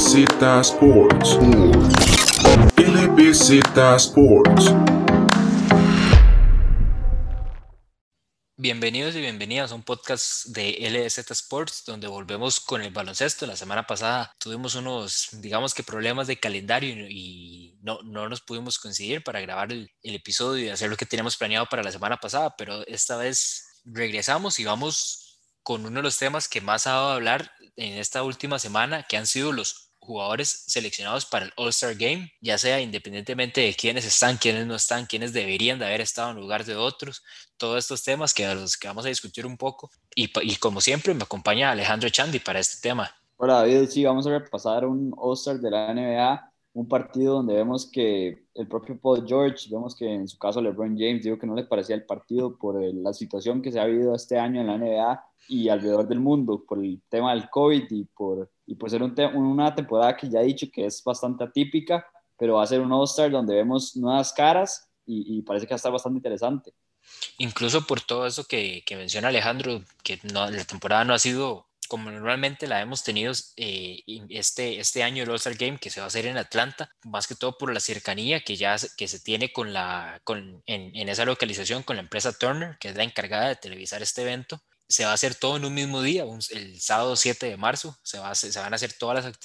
LBZ Sports. LBZ Sports. Bienvenidos y bienvenidas a un podcast de LBZ Sports donde volvemos con el baloncesto. La semana pasada tuvimos unos, digamos que problemas de calendario y no, no nos pudimos coincidir para grabar el, el episodio y hacer lo que teníamos planeado para la semana pasada, pero esta vez regresamos y vamos con uno de los temas que más ha dado a hablar en esta última semana, que han sido los jugadores seleccionados para el All-Star Game, ya sea independientemente de quiénes están, quiénes no están, quiénes deberían de haber estado en lugar de otros, todos estos temas que los que vamos a discutir un poco. Y, y como siempre, me acompaña Alejandro Chandi para este tema. Hola David, sí, vamos a repasar un All-Star de la NBA, un partido donde vemos que el propio Paul George, vemos que en su caso LeBron James dijo que no le parecía el partido por la situación que se ha vivido este año en la NBA y alrededor del mundo por el tema del COVID y por, y por ser un una temporada que ya he dicho que es bastante atípica, pero va a ser un All-Star donde vemos nuevas caras y, parece que va a estar bastante interesante. Incluso por todo eso que, que menciona Alejandro, que la temporada no ha sido como normalmente la hemos tenido eh, este, este año el All-Star Game que se va a hacer en Atlanta, más que todo por la cercanía que ya que se tiene con la, con, en, en esa localización con la empresa Turner, que es la encargada de televisar este evento. Se va a hacer todo en un mismo día, el sábado 7 de marzo, se, va se van a hacer todas las,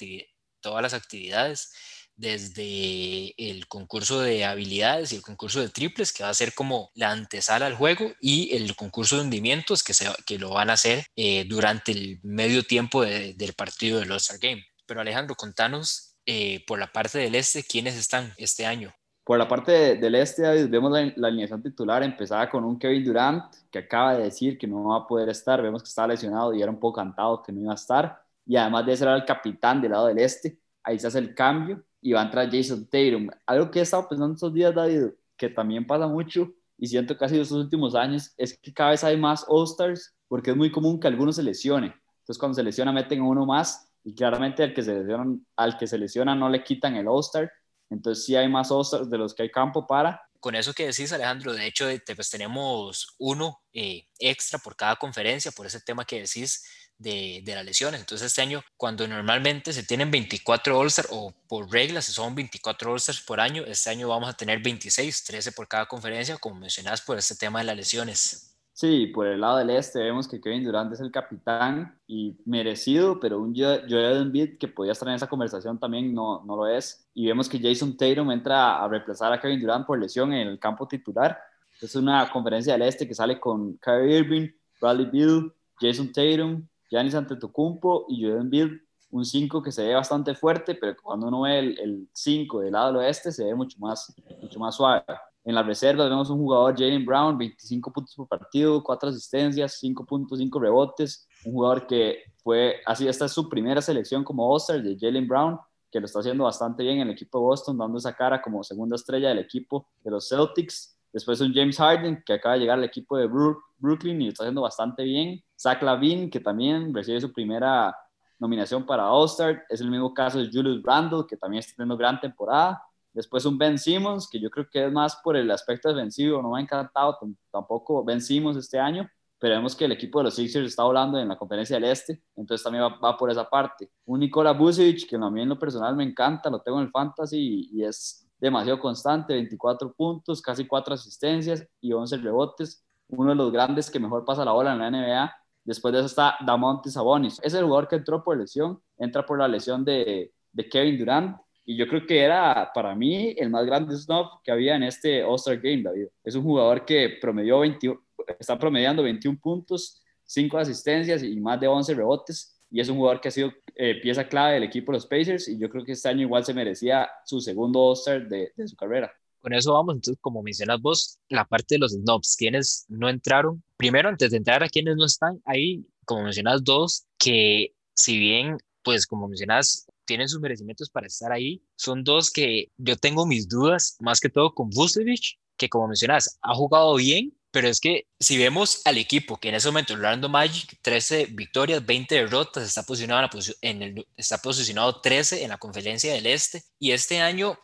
todas las actividades, desde el concurso de habilidades y el concurso de triples, que va a ser como la antesala al juego, y el concurso de hundimientos, que, se, que lo van a hacer eh, durante el medio tiempo del partido del All-Star Game. Pero Alejandro, contanos eh, por la parte del este, ¿quiénes están este año? Por la parte del este, vemos la, la, alineación titular empezaba con un Kevin Durant que acaba de decir que no va a poder estar. Vemos que estaba lesionado y era un poco cantado que no iba a estar. Y además de ser el capitán del lado del este, ahí se hace el cambio y va a entrar Jason Tatum. Algo que he estado pensando estos días, David, que también pasa mucho y siento sido estos últimos años, es que cada vez hay más All-Stars porque es muy común que alguno se lesione. Entonces, cuando se lesiona, meten a uno más y claramente al que se lesiona, al que se lesiona no le quitan el All-Star entonces sí hay más ostras de los que hay campo para. Con eso que decís, Alejandro, de hecho, pues tenemos uno eh, extra por cada conferencia, por ese tema que decís de, de, las lesiones. Entonces este año, cuando normalmente se tienen 24 All-Stars o por reglas son 24 All-Stars por año, este año vamos a tener 26, 13 por cada conferencia, como mencionás, por este tema de las lesiones. Sí, por el lado del este vemos que Kevin Durant es el capitán y merecido, pero un Joel Embiid que podía estar en esa conversación también no, no lo es. Y vemos que Jason Tatum entra a reemplazar a Kevin Durant por lesión en el campo titular. Es una conferencia del este que sale con Kyrie Irving, Bradley Beal, Jason Tatum, Giannis Antetokounmpo y Joel Embiid, un 5 que se ve bastante fuerte, pero cuando uno ve el 5 del lado del oeste se ve mucho más, mucho más suave. En la reserva vemos un jugador, Jalen Brown, 25 puntos por partido, 4 asistencias, 5.5 rebotes. Un jugador que fue, así, esta es su primera selección como All-Star de Jalen Brown, que lo está haciendo bastante bien en el equipo de Boston, dando esa cara como segunda estrella del equipo de los Celtics. Después un James Harden, que acaba de llegar al equipo de Brooklyn y lo está haciendo bastante bien. Zach Lavin, que también recibe su primera nominación para All-Star. Es el mismo caso de Julius Randle, que también está teniendo gran temporada. Después un Ben Simmons, que yo creo que es más por el aspecto defensivo, no me ha encantado tampoco Ben Simmons este año, pero vemos que el equipo de los Sixers está volando en la conferencia del Este, entonces también va, por esa parte. Un Nikola Vucevic, que a mí en lo personal me encanta, lo tengo en el fantasy y, es demasiado constante, 24 puntos, casi 4 asistencias y 11 rebotes, uno de los grandes que mejor pasa la bola en la NBA. Después de eso está Damonte Sabonis, es el jugador que entró por lesión, entra por la lesión de, Kevin Durant, y yo creo que era para mí el más grande snuff que había en este All-Star Game, David. Es un jugador que promedió 20, está promediando 21 puntos, 5 asistencias y más de 11 rebotes. Y es un jugador que ha sido eh, pieza clave del equipo de los Pacers. Y yo creo que este año igual se merecía su segundo All-Star de su carrera. Con eso vamos, entonces, como mencionas vos, la parte de los snobs, quienes no entraron. Primero, antes de entrar a quienes no están, ahí, como mencionas, dos que, si bien, pues como mencionas, tienen sus merecimientos para estar ahí. Son dos que yo tengo mis dudas, más que todo con Vucevic, que como mencionas, ha jugado bien, pero es que si vemos al equipo que en ese momento Orlando Magic 13 victorias, 20 derrotas, está posicionado en, el, está posicionado 13 en la conferencia del Este y este año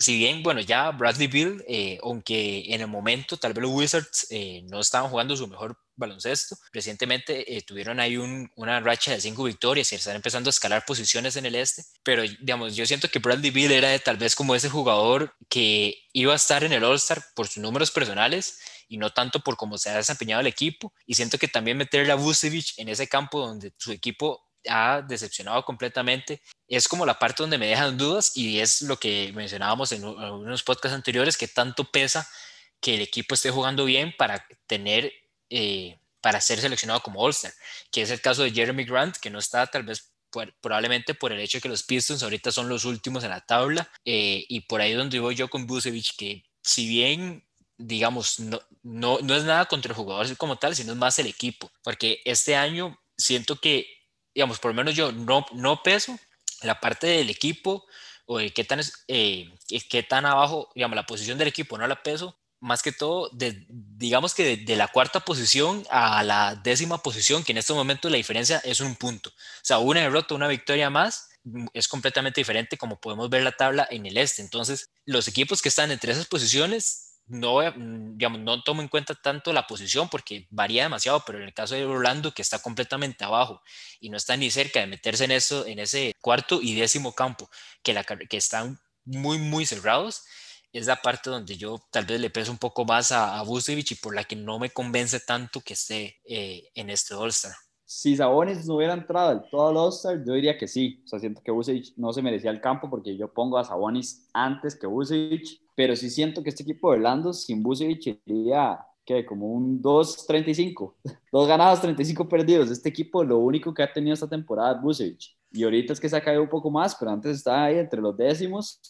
si bien, bueno, ya Bradley Bill, eh, aunque en el momento tal vez los Wizards eh, no estaban jugando su mejor baloncesto, recientemente eh, tuvieron ahí una racha de cinco victorias y están empezando a escalar posiciones en el este, pero digamos, yo siento que Bradley Bill era tal vez como ese jugador que iba a estar en el All-Star por sus números personales y no tanto por cómo se ha desempeñado el equipo, y siento que también meterle a Vucevic en ese campo donde su equipo ha decepcionado completamente. Es como la parte donde me dejan dudas y es lo que mencionábamos en unos podcasts anteriores, que tanto pesa que el equipo esté jugando bien para tener, eh, para ser seleccionado como All-Star, que es el caso de Jeremy Grant, que no está tal vez probablemente por el hecho de que los Pistons ahorita son los últimos en la tabla eh, y por ahí donde voy yo con Busevich, que si bien digamos, no, no, no es nada contra el jugador como tal, sino es más el equipo, porque este año siento que digamos, por lo menos yo no, no peso la parte del equipo o de qué tan, eh, qué tan abajo, digamos, la posición del equipo no la peso, más que todo, de, digamos que de, la cuarta posición a la décima posición, que en este momento la diferencia es un punto. O sea, una derrota, una victoria más, mm, es completamente diferente como podemos ver la tabla en el este. Entonces, los equipos que están entre esas posiciones no, mm, digamos, no tomo en cuenta tanto la posición porque varía demasiado, pero en el caso de Orlando, que está completamente abajo y no está ni cerca de meterse en, eso, en ese cuarto y décimo campo, que, la, que están muy, muy cerrados, es la parte donde yo tal vez le peso un poco más a, a y por la que no me convence tanto que esté eh, en este All-Star. Si Sabonis no hubiera entrado del todo al All-Star, yo diría que sí. O sea, siento que Vucevic no se merecía el campo porque yo pongo a Sabonis antes que Vucevic pero sí siento que este equipo de Orlando sin Vucevic iría que como un 2-35, dos ganados, 35 perdidos. Este equipo lo único que ha tenido esta temporada es. Y ahorita es que se ha caído un poco más, pero antes estaba ahí entre los décimos.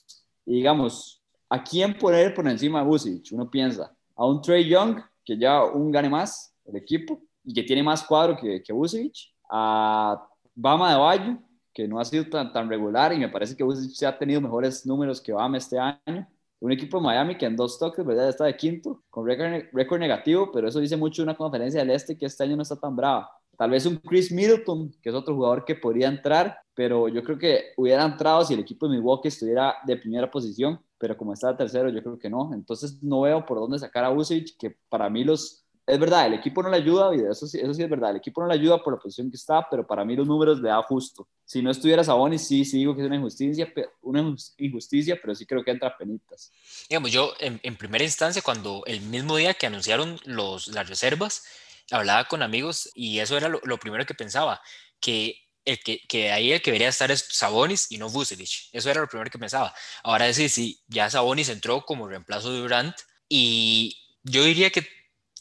Y digamos, ¿a quién poner por encima de Vucevic? Uno piensa, a un Trey Young, que ya un gane más el equipo y que tiene más cuadro que, que Vucevic, a Bama de Bayo, que no ha sido tan, tan regular y me parece que Vucevic se ha tenido mejores números que Bama este año un equipo de Miami que en dos toques, ¿verdad? Está de quinto, con récord negativo, pero eso dice mucho una conferencia del Este que este año no está tan brava. Tal vez un Chris Middleton, que es otro jugador que podría entrar, pero yo creo que hubiera entrado si el equipo de Milwaukee estuviera de primera posición, pero como está tercero, yo creo que no. Entonces no veo por dónde sacar a Vucevic, que para mí los es verdad, el equipo no le ayuda, eso, sí, eso sí es verdad, el equipo no le ayuda por la posición que está, pero para mí los números le da justo. Si no estuviera Sabonis, sí, sí digo que es una injusticia, una injusticia, pero sí creo que entra penitas. Digamos, yo en, primera instancia, cuando el mismo día que anunciaron los, las reservas, hablaba con amigos y eso era lo, primero que pensaba, que el que, que, ahí el que debería estar es Sabonis y no Vucevic. Eso era lo primero que pensaba. Ahora decir, si ya Sabonis entró como reemplazo de Durant y yo diría que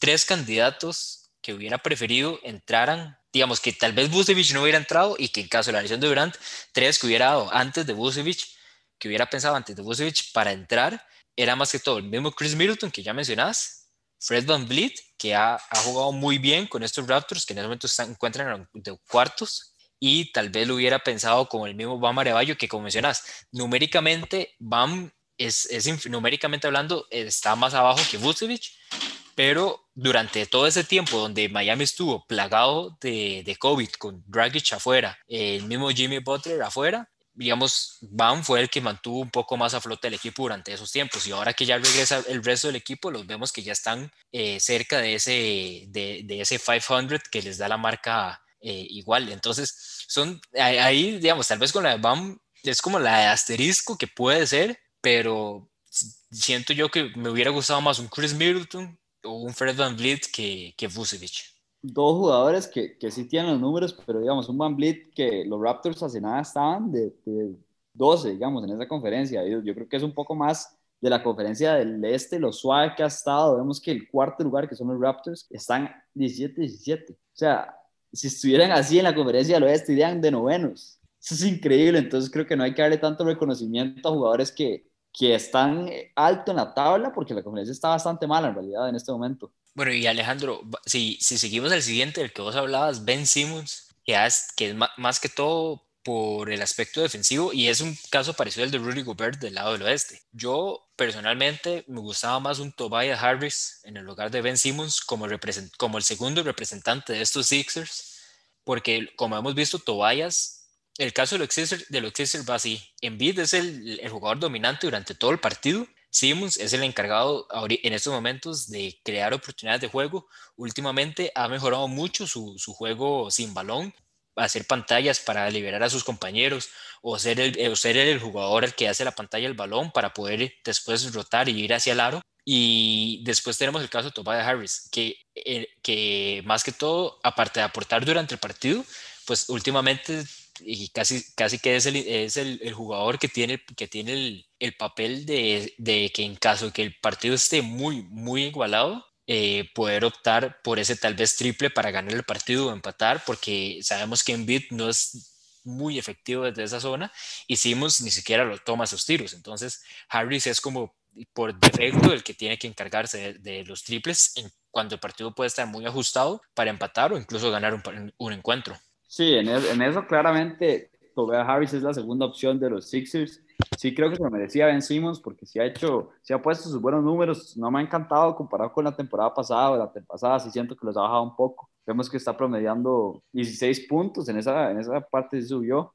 tres candidatos que hubiera preferido entraran, digamos que tal vez Busevich no hubiera entrado y que en caso de la lesión de Durant, tres que hubiera dado antes de Busevich, que hubiera pensado antes de Busevich para entrar, era más que todo el mismo Chris Middleton que ya mencionás, Fred Van Vliet, que ha, jugado muy bien con estos Raptors, que en ese momento se encuentran en cuartos, y tal vez lo hubiera pensado como el mismo Bam Arevallo, que como mencionás, numéricamente Bam es, es numéricamente hablando está más abajo que Vucevic, pero durante todo ese tiempo donde Miami estuvo plagado de, de COVID, con Dragic afuera, el mismo Jimmy Butler afuera, digamos, Bam fue el que mantuvo un poco más a flote el equipo durante esos tiempos y ahora que ya regresa el resto del equipo, los vemos que ya están eh, cerca de ese, de, de, ese 500 que les da la marca eh, igual. Entonces, son ahí, digamos, tal vez con la de Bam es como la de asterisco que puede ser, pero siento yo que me hubiera gustado más un Chris Middleton un Fred Van Vliet que, que Vucevic. Dos jugadores que, que sí tienen los números, pero digamos, un Van Vliet que los Raptors hace nada estaban de, 12, digamos, en esa conferencia. Yo, yo, creo que es un poco más de la conferencia del este, lo suave que ha estado. Vemos que el cuarto lugar, que son los Raptors, están 17-17. O sea, si estuvieran así en la conferencia del oeste, irían de novenos. Eso es increíble. Entonces creo que no hay que darle tanto reconocimiento a jugadores que, que están alto en la tabla porque la conferencia está bastante mala en realidad en este momento. Bueno, y Alejandro, si, si seguimos el siguiente, el que vos hablabas, Ben Simmons, que es, que es más, que todo por el aspecto defensivo y es un caso parecido al de Rudy Gobert del lado del oeste. Yo personalmente me gustaba más un Tobias Harris en el lugar de Ben Simmons como, como el segundo representante de estos Sixers, porque como hemos visto, Tobias el caso de Sixers, de Sixers va así. Embiid es el, el, jugador dominante durante todo el partido. Simmons es el encargado en estos momentos de crear oportunidades de juego. Últimamente ha mejorado mucho su, su juego sin balón, hacer pantallas para liberar a sus compañeros o ser el, o ser el jugador el que hace la pantalla del balón para poder después rotar y ir hacia el aro. Y después tenemos el caso de Tobias Harris, que, eh, que más que todo, aparte de aportar durante el partido, pues últimamente y casi, casi que es el, es el, el jugador que tiene, que tiene el, el papel de, de, que en caso que el partido esté muy, muy igualado, eh, poder optar por ese tal vez triple para ganar el partido o empatar, porque sabemos que Embiid no es muy efectivo desde esa zona y Simmons ni siquiera lo toma sus tiros. Entonces, Harris es como por defecto el que tiene que encargarse de, de los triples en, cuando el partido puede estar muy ajustado para empatar o incluso ganar un, un encuentro. Sí, en, el, en, eso claramente Tobias Harris es la segunda opción de los Sixers. Sí creo que se lo merecía Ben Simmons porque sí ha hecho, sí ha puesto sus buenos números. No me ha encantado comparado con la temporada pasada o la temporada pasada, sí siento que los ha bajado un poco. Vemos que está promediando 16 puntos, en esa, en esa parte sí subió,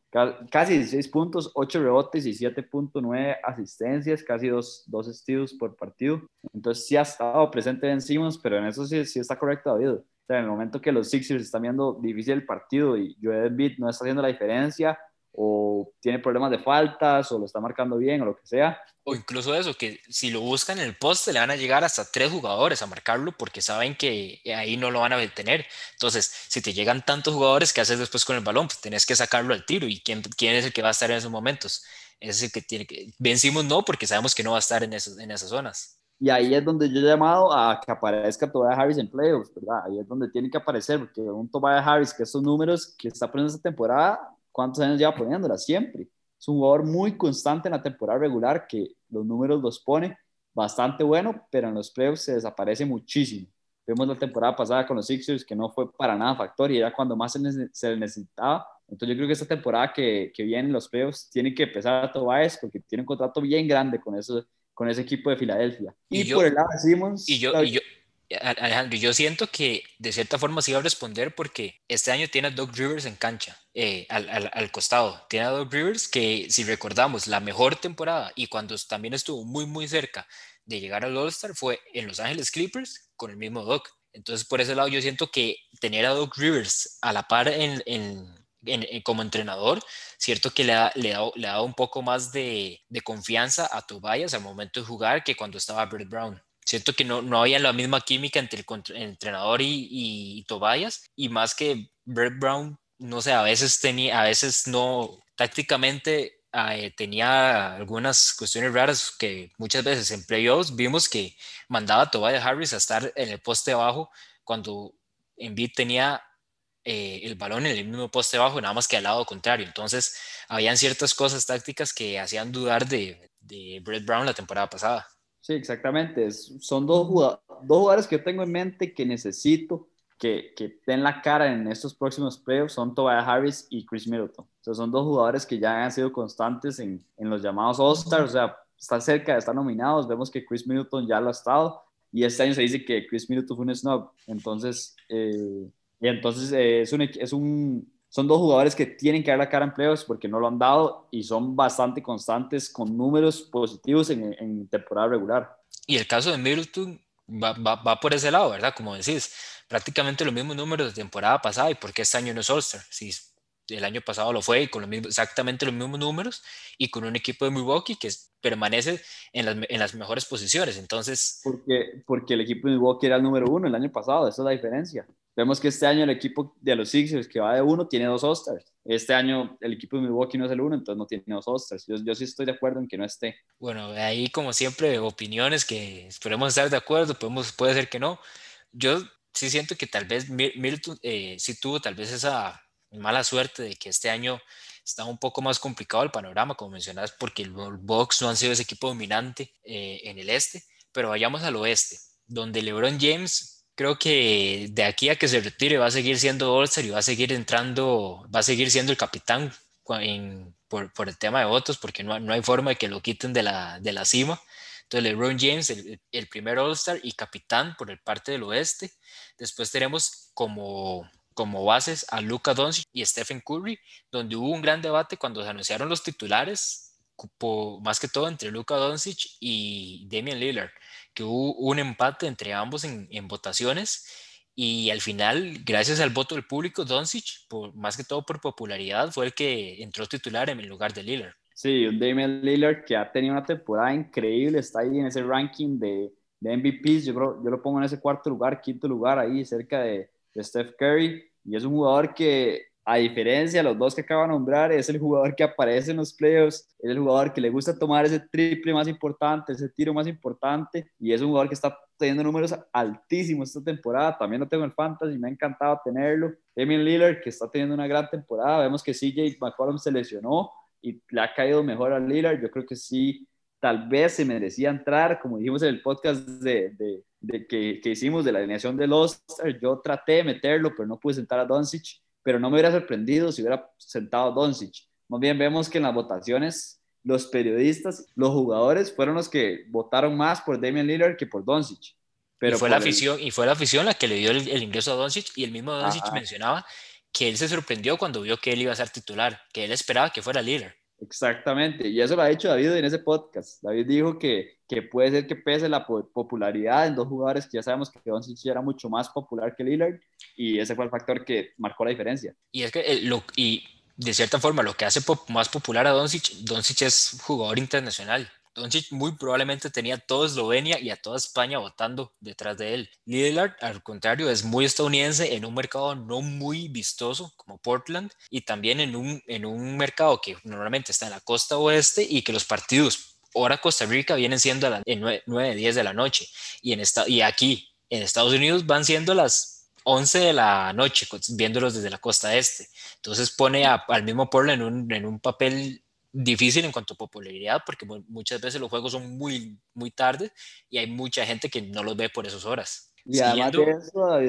casi 16 puntos, 8 rebotes y 7.9 asistencias, casi dos, dos steals por partido. Entonces sí ha estado presente Ben Simmons, pero en eso sí, sí está correcto David o sea, en el momento que los Sixers están viendo difícil el partido y Joel Embiid no está haciendo la diferencia o tiene problemas de faltas o lo está marcando bien o lo que sea. O incluso eso, que si lo buscan en el poste le van a llegar hasta tres jugadores a marcarlo porque saben que ahí no lo van a detener. Entonces, si te llegan tantos jugadores, ¿qué haces después con el balón? Pues tenés que sacarlo al tiro. ¿Y quién, quién es el que va a estar en esos momentos? Es el que tiene que... Vencimos no porque sabemos que no va a estar en, esos, en esas zonas. Y ahí es donde yo he llamado a que aparezca Tobias Harris en playoffs, ¿verdad? Ahí es donde tiene que aparecer, porque un Tobias Harris, que estos números que está poniendo esta temporada, ¿cuántos años lleva poniéndola? Siempre. Es un jugador muy constante en la temporada regular, que los números los pone bastante bueno, pero en los playoffs se desaparece muchísimo. Vemos la temporada pasada con los Sixers, que no fue para nada factor y era cuando más se, le necesitaba. Entonces yo creo que esta temporada que, que viene en los playoffs tiene que empezar a Tobias porque tiene un contrato bien grande con esos con ese equipo de Filadelfia. Y, y yo, por el lado de Simmons... Y yo, y yo, Alejandro, yo siento que de cierta forma sí va a responder porque este año tiene a Doug Rivers en cancha, eh, al, al, al, costado. Tiene a Doug Rivers que, si recordamos, la mejor temporada y cuando también estuvo muy, muy cerca de llegar al All-Star fue en Los Ángeles Clippers con el mismo Doug. Entonces, por ese lado, yo siento que tener a Doug Rivers a la par en, en, en, como entrenador, cierto que le ha, le, ha, le ha dado un poco más de, de, confianza a Tobias al momento de jugar que cuando estaba Brett Brown. Cierto que no, no había la misma química entre el, el entrenador y, y, y, Tobias, y más que Brett Brown, no sé, a veces tenía, a veces no, tácticamente eh, tenía algunas cuestiones raras que muchas veces en playoffs vimos que mandaba a Tobias Harris a estar en el poste abajo cuando Embiid tenía eh, el balón en el mismo poste bajo, nada más que al lado contrario. Entonces, habían ciertas cosas tácticas que hacían dudar de, de Brett Brown la temporada pasada. Sí, exactamente. Son dos, jugadores, dos jugadores que yo tengo en mente que necesito que, que den la cara en estos próximos playoffs. Son Tobias Harris y Chris Middleton. O sea, son dos jugadores que ya han sido constantes en, en los llamados All-Stars. O sea, están cerca estar nominados. Vemos que Chris Middleton ya lo ha estado. Y este año se dice que Chris Middleton fue un snob. Entonces, eh, y entonces eh, es un, es un, son dos jugadores que tienen que dar la cara en playoffs porque no lo han dado y son bastante constantes con números positivos en, en temporada regular. Y el caso de Middleton va, va, va, por ese lado, ¿verdad? Como decís, prácticamente los mismos números de temporada pasada y porque este año no es All-Star. Si el año pasado lo fue y con los mismos, exactamente los mismos números y con un equipo de Milwaukee que permanece en las, en las mejores posiciones. Entonces... Porque, porque el equipo de Milwaukee era el número uno el año pasado, esa es la diferencia. Vemos que este año el equipo de los Sixers que va de uno tiene dos All-Stars. Este año el equipo de Milwaukee no es el uno, entonces no tiene dos All-Stars. Yo, yo, sí estoy de acuerdo en que no esté. Bueno, ahí como siempre opiniones que esperemos estar de acuerdo, podemos, puede ser que no. Yo sí siento que tal vez Milton eh, sí tuvo tal vez esa mala suerte de que este año está un poco más complicado el panorama, como mencionas, porque los Bucks no han sido ese equipo dominante eh, en el este, pero vayamos al oeste, donde LeBron James creo que de aquí a que se retire va a seguir siendo all y va a seguir entrando, va a seguir siendo el capitán en, por, por, el tema de votos, porque no, no, hay forma de que lo quiten de la, de la cima. Entonces, LeBron James, el, el primer All-Star y capitán por el parte del oeste. Después tenemos como como bases a Luka Doncic y Stephen Curry, donde hubo un gran debate cuando se anunciaron los titulares, más que todo entre Luka Doncic y Damian Lillard, que hubo un empate entre ambos en, en votaciones y al final, gracias al voto del público, Doncic, por, más que todo por popularidad, fue el que entró titular en el lugar de Lillard. Sí, un Damian Lillard que ha tenido una temporada increíble, está ahí en ese ranking de, de MVPs, yo creo, yo lo pongo en ese cuarto lugar, quinto lugar, ahí cerca de, de Steph Curry, y es un jugador que a diferencia de los dos que acabo de nombrar, es el jugador que aparece en los playoffs, es el jugador que le gusta tomar ese triple más importante, ese tiro más importante, y es un jugador que está teniendo números altísimos esta temporada. También lo tengo en fantasy, me ha encantado tenerlo. Emil Lillard, que está teniendo una gran temporada. Vemos que CJ McCollum se lesionó y le ha caído mejor a Lillard. Yo creo que sí, tal vez se merecía entrar, como dijimos en el podcast de, de, que, que, hicimos de la alineación de los Yo traté de meterlo, pero no pude sentar a Doncic pero no me hubiera sorprendido si hubiera sentado Doncic. Más bien vemos que en las votaciones los periodistas, los jugadores fueron los que votaron más por Damian Lillard que por Doncic. Pero y fue, la afición, y fue la afición la que le dio el, ingreso a Doncic y el mismo Doncic mencionaba que él se sorprendió cuando vio que él iba a ser titular, que él esperaba que fuera Lillard. Exactamente, y eso lo ha dicho David en ese podcast. David dijo que, que puede ser que pese la popularidad en dos jugadores que ya sabemos que Doncic era mucho más popular que Lillard y ese fue el factor que marcó la diferencia. Y es que eh, lo, y de cierta forma lo que hace más popular a Doncic, Doncic es jugador internacional. Doncic muy probablemente tenía toda Eslovenia y a toda España votando detrás de él. Lillard, al contrario, es muy estadounidense en un mercado no muy vistoso como Portland y también en un, en un mercado que normalmente está en la costa oeste y que los partidos hora Costa Rica vienen siendo a las 9, 10 de la noche y, en esta, y aquí en Estados Unidos van siendo las 11 de la noche, viéndolos desde la costa este. Entonces pone al mismo Portland en un, en un papel difícil en cuanto a popularidad porque muchas veces los juegos son muy, muy tarde y hay mucha gente que no los ve por esas horas. Y además de eso,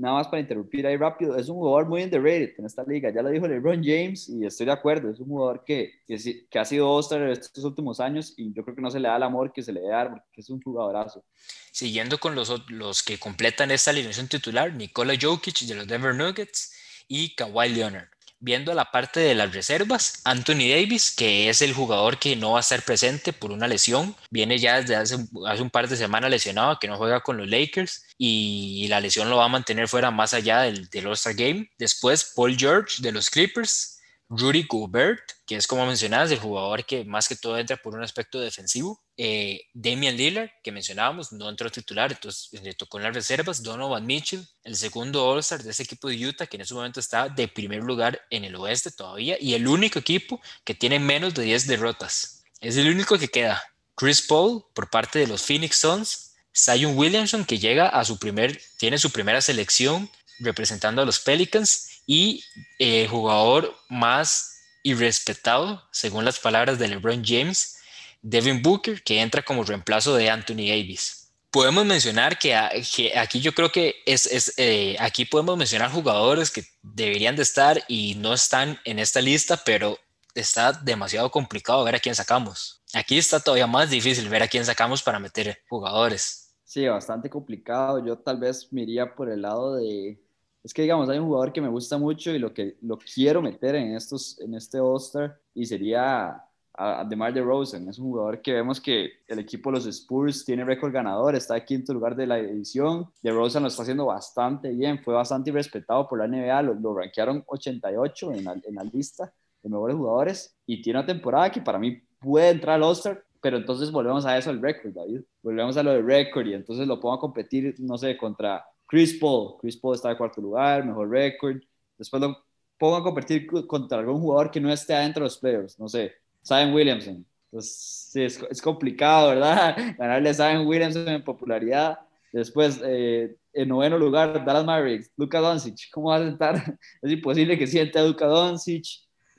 nada más para interrumpir ahí rápido, es un jugador muy underrated en esta liga, ya lo dijo LeBron James y estoy de acuerdo, es un jugador que, que, que ha sido All-Star estos últimos años y yo creo que no se le da el amor que se le debe dar porque es un jugadorazo. Siguiendo con los, los que completan esta alineación titular, Nikola Jokic de los Denver Nuggets y Kawhi Leonard viendo la parte de las reservas, Anthony Davis, que es el jugador que no va a estar presente por una lesión, viene ya desde hace, hace un par de semanas lesionado, que no juega con los Lakers y la lesión lo va a mantener fuera más allá del, del All-Star Game. Después, Paul George de los Clippers, Rudy Gobert, que es como mencionabas, el jugador que más que todo entra por un aspecto defensivo. Eh, Damian Lillard, que mencionábamos, no entró titular, entonces le tocó en las reservas. Donovan Mitchell, el segundo All-Star de ese equipo de Utah, que en ese momento está de primer lugar en el oeste todavía, y el único equipo que tiene menos de 10 derrotas. Es el único que queda. Chris Paul, por parte de los Phoenix Suns. Zion Williamson, que llega a su primer, tiene su primera selección representando a los Pelicans y el jugador más irrespetado, según las palabras de LeBron James, Devin Booker, que entra como reemplazo de Anthony Davis. Podemos mencionar que, aquí yo creo que es, eh, aquí podemos mencionar jugadores que deberían de estar y no están en esta lista, pero está demasiado complicado ver a quién sacamos. Aquí está todavía más difícil ver a quién sacamos para meter jugadores. Sí, bastante complicado. Yo tal vez me iría por el lado de, es que digamos, hay un jugador que me gusta mucho y lo que lo quiero meter en, estos, en este All-Star y sería a, DeMar DeRozan. Es un jugador que vemos que el equipo de los Spurs tiene récord ganador, está en quinto lugar de la edición. DeRozan lo está haciendo bastante bien, fue bastante respetado por la NBA, lo, lo rankearon 88 en la, en la lista de mejores jugadores y tiene una temporada que para mí puede entrar al All-Star, pero entonces volvemos a eso, el récord, David. Volvemos a lo del récord y entonces lo pongo a competir, no sé, contra Chris Paul, Chris Paul está de cuarto lugar, mejor récord. Después lo pongo a competir contra algún jugador que no esté adentro de los players, no sé, Zion Williamson. Entonces, sí, es, complicado, ¿verdad? Ganarle a Zion Williamson en popularidad. Después, eh, en noveno lugar, Dallas Mavericks, Luka Doncic. ¿Cómo va a sentar? Es imposible que siente a Luka Doncic.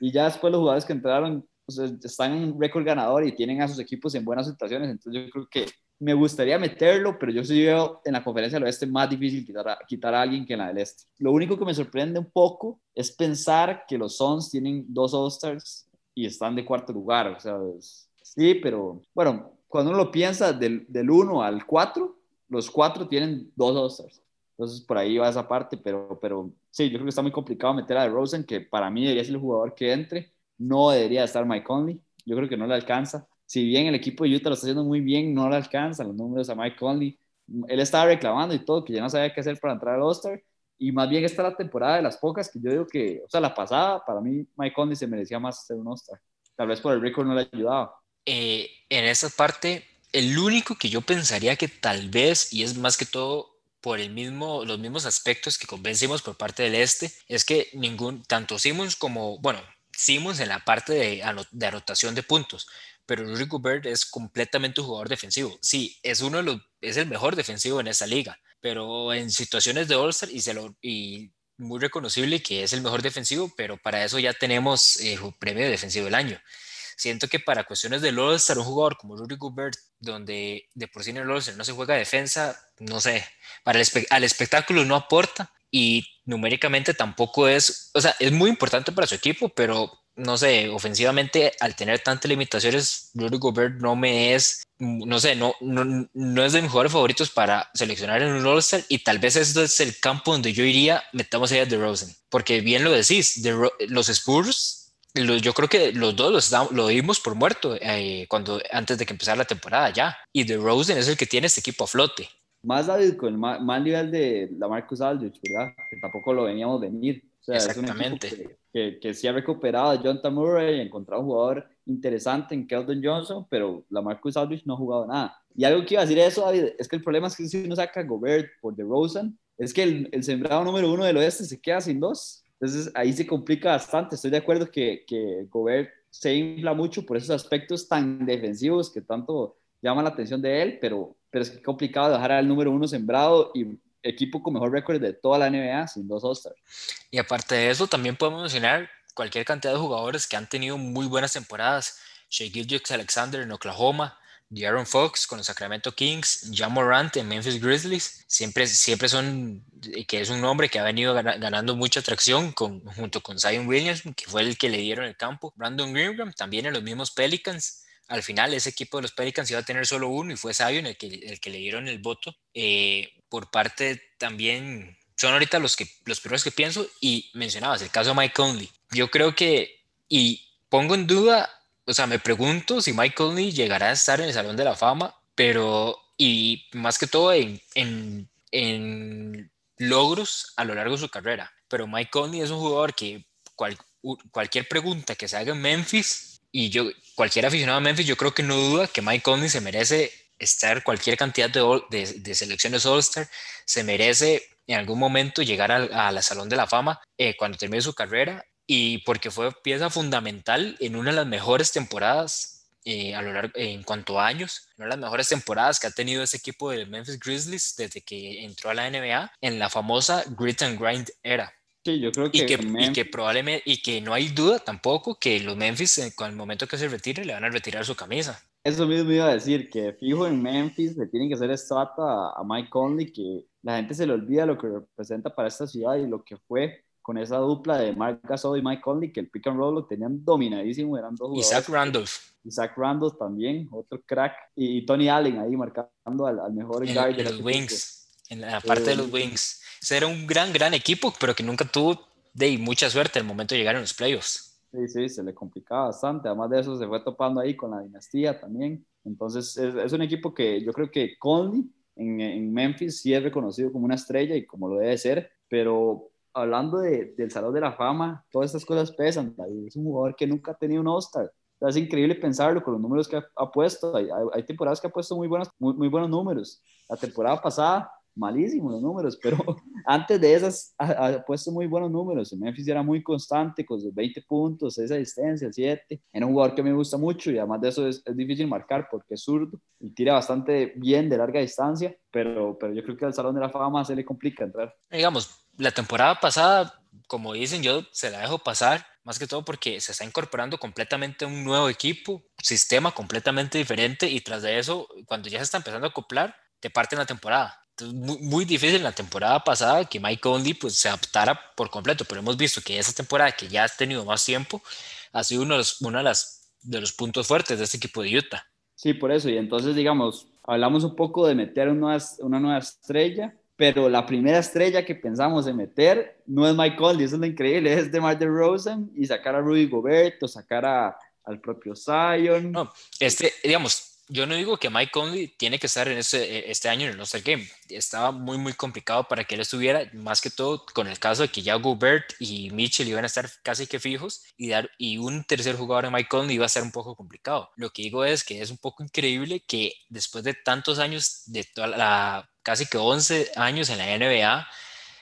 Y ya después los jugadores que entraron pues, están en récord ganador y tienen a sus equipos en buenas situaciones. Entonces yo creo que me gustaría meterlo, pero yo sí veo en la conferencia del oeste más difícil quitar a, quitar a alguien que en la del este. Lo único que me sorprende un poco es pensar que los Suns tienen dos All-Stars y están de cuarto lugar. O sea, sí, pero bueno, cuando uno lo piensa del, del 1 al 4, los cuatro tienen dos All-Stars. Entonces por ahí va esa parte, pero, pero sí, yo creo que está muy complicado meter a Rosen, que para mí debería ser el jugador que entre. No debería estar Mike Conley. Yo creo que no le alcanza. Si bien el equipo de Utah lo está haciendo muy bien, no le alcanza los números a Mike Conley. Él estaba reclamando y todo, que ya no sabía qué hacer para entrar al All-Star. Y más bien esta es la temporada de las pocas que yo digo que, o sea, la pasada, para mí Mike Conley se merecía más ser un All-Star. Tal vez por el récord no le ayudaba. Eh, en esa parte, el único que yo pensaría que tal vez, y es más que todo por el mismo, los mismos aspectos que convencimos por parte del este, es que ningún, tanto Simmons como, bueno, Simmons en la parte de, de anotación de puntos, pero Rudy Gobert es completamente un jugador defensivo. Sí, es uno de los, es el mejor defensivo en esa liga, pero en situaciones de All-Star y, se lo, y muy reconocible que es el mejor defensivo, pero para eso ya tenemos eh, premio de defensivo del año. Siento que para cuestiones de All-Star, un jugador como Rudy Gobert, donde de por sí en el All-Star no se juega defensa, no sé, para el al espectáculo no aporta y numéricamente tampoco es, o sea, es muy importante para su equipo, pero no sé, ofensivamente al tener tantas limitaciones, Rudy Gobert no me es, no sé, no, no, no es de mis jugadores favoritos para seleccionar en un All-Star y tal vez esto es el campo donde yo iría, metamos a de Rosen, porque bien lo decís, de, los Spurs yo creo que los dos lo dimos por muerto eh, cuando, antes de que empezara la temporada ya. Y de Rosen es el que tiene este equipo a flote. Más David con el más, nivel de la Marcus Aldridge, ¿verdad? Que tampoco lo veníamos venir. Exactamente. Es un que, que, sí ha recuperado a Jonathan Murray, ha encontrado un jugador interesante en Keldon Johnson, pero la Marcus Aldridge no ha jugado nada. Y algo que iba a decir eso, David, es que el problema es que si uno saca a Gobert por Rosen es que el, el sembrado número uno del oeste se queda sin dos. Entonces ahí se complica bastante. Estoy de acuerdo que, que Gobert se infla mucho por esos aspectos tan defensivos que tanto llaman la atención de él, pero, pero es complicado dejar al número uno sembrado y equipo con mejor récord de toda la NBA sin dos All-Stars. Y aparte de eso, también podemos mencionar cualquier cantidad de jugadores que han tenido muy buenas temporadas. Shea Gilgis Alexander en Oklahoma, Aaron Fox con los Sacramento Kings, John Morant en Memphis Grizzlies, siempre, siempre son, que es un nombre que ha venido ganando mucha atracción con, junto con Zion Williams, que fue el que le dieron el campo, Brandon Greenham también en los mismos Pelicans, al final ese equipo de los Pelicans iba a tener solo uno y fue Zion el que, el que le dieron el voto, eh, por parte también, son ahorita los, que, los primeros que pienso y mencionabas el caso de Mike Conley, yo creo que, y pongo en duda o sea, me pregunto si Mike Conley llegará a estar en el Salón de la Fama, pero, y más que todo en, en, en logros a lo largo de su carrera. Pero Mike Conley es un jugador que cualquier pregunta que se haga en Memphis, y yo, cualquier aficionado a Memphis, yo creo que no duda que Mike Conley se merece estar cualquier cantidad de, selecciones All-Star, se merece en algún momento llegar al, a la Salón de la Fama eh, cuando termine su carrera y porque fue pieza fundamental en una de las mejores temporadas eh, a lo largo, en cuanto a años, una de las mejores temporadas que ha tenido ese equipo de Memphis Grizzlies desde que entró a la NBA en la famosa Grit and Grind era. Sí, yo creo que y que, y que probablemente y que no hay duda tampoco que los Memphis eh, con el momento que se retire le van a retirar su camisa. Eso mismo iba a decir, que fijo en Memphis le tienen que hacer estatua a Mike Conley, que la gente se le olvida lo que representa para esta ciudad y lo que fue con esa dupla de Mark Gasol y Mike Conley, que el pick and roll lo tenían dominadísimo, eran dos jugadores. Isaac Randolph. Isaac Randolph también, otro crack, y, Tony Allen ahí marcando al, mejor en, guard de los Wings, en la parte de los eh, Wings. Era un gran, gran equipo, pero que nunca tuvo de mucha suerte al momento de llegar a los playoffs. Sí, sí, se le complicaba bastante. Además de eso, se fue topando ahí con la dinastía también. Entonces, es, es un equipo que yo creo que Conley en, en Memphis sí es reconocido como una estrella y como lo debe ser, pero hablando de, del Salón de la Fama, todas estas cosas pesan. Es un jugador que nunca ha tenido un All-Star. Es increíble pensarlo con los números que ha, puesto. Hay, hay, temporadas que ha puesto muy buenos, muy, muy buenos números. La temporada pasada malísimos los números, pero antes de esas ha, puesto muy buenos números. En Memphis era muy constante con sus 20 puntos, esa distancia, 7. Era un jugador que me gusta mucho y además de eso es, difícil marcar porque es zurdo y tira bastante bien de larga distancia, pero, pero yo creo que al Salón de la Fama se le complica entrar. Digamos, la temporada pasada, como dicen, yo se la dejo pasar, más que todo porque se está incorporando completamente un nuevo equipo, sistema completamente diferente y tras de eso, cuando ya se está empezando a acoplar, te parten la temporada muy, muy, difícil la temporada pasada que Mike Conley pues, se adaptara por completo, pero hemos visto que esa temporada que ya ha tenido más tiempo ha sido uno de los, de, las, de los puntos fuertes de este equipo de Utah. Sí, por eso. Y entonces, digamos, hablamos un poco de meter una, una nueva estrella, pero la primera estrella que pensamos en meter no es Mike Conley, eso es lo increíble, es DeMar DeRozan y sacar a Rudy Gobert o sacar a, al propio Zion. No, este, digamos, yo no digo que Mike Conley tiene que estar en este, este año en el All-Star Game. Estaba muy, muy complicado para que él estuviera, más que todo con el caso de que ya Gobert y Mitchell iban a estar casi que fijos y, dar, y un tercer jugador en Mike Conley iba a ser un poco complicado. Lo que digo es que es un poco increíble que después de tantos años, de la, casi que 11 años en la NBA,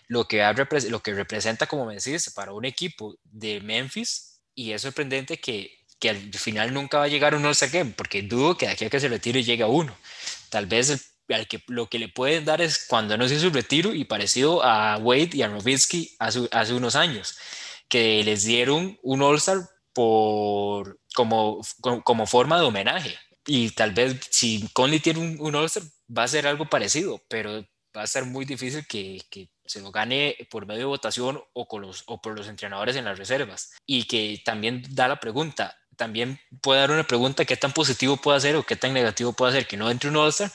lo que, lo que representa, como me decís, para un equipo de Memphis, y es sorprendente que que al final nunca va a llegar un All-Star Game, porque dudo que de aquí a que se retire llegue a uno. Tal vez lo que le pueden dar es cuando no se su retiro y parecido a Wade y a Nowitzki hace, hace unos años, que les dieron un All-Star por, como, como, forma de homenaje. Y tal vez si Conley tiene un, un All-Star va a ser algo parecido, pero va a ser muy difícil que, que se lo gane por medio de votación o, con los, o por los entrenadores en las reservas. Y que también da la pregunta, también puede dar una pregunta qué tan positivo puede ser o qué tan negativo puede ser que no entre un All-Star,